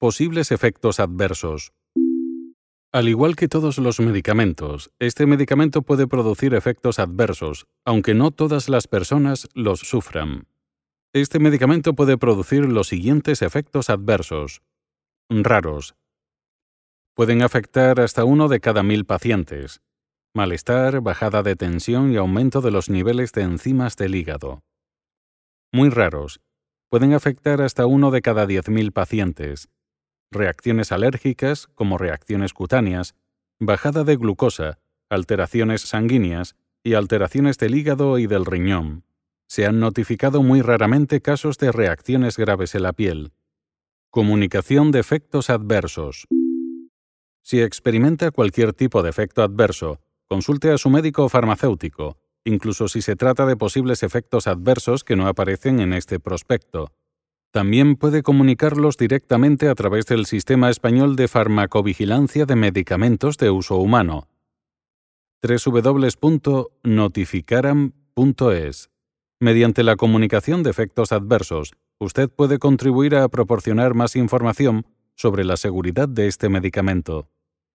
Posibles efectos adversos. Al igual que todos los medicamentos, este medicamento puede producir efectos adversos, aunque no todas las personas los sufran. Este medicamento puede producir los siguientes efectos adversos. Raros. Pueden afectar hasta uno de cada mil pacientes. Malestar, bajada de tensión y aumento de los niveles de enzimas del hígado. Muy raros. Pueden afectar hasta uno de cada 10.000 pacientes reacciones alérgicas como reacciones cutáneas, bajada de glucosa, alteraciones sanguíneas y alteraciones del hígado y del riñón. Se han notificado muy raramente casos de reacciones graves en la piel. Comunicación de efectos adversos. Si experimenta cualquier tipo de efecto adverso, consulte a su médico o farmacéutico, incluso si se trata de posibles efectos adversos que no aparecen en este prospecto. También puede comunicarlos directamente a través del Sistema Español de Farmacovigilancia de Medicamentos de Uso Humano www.notificaram.es. Mediante la comunicación de efectos adversos, usted puede contribuir a proporcionar más información sobre la seguridad de este medicamento.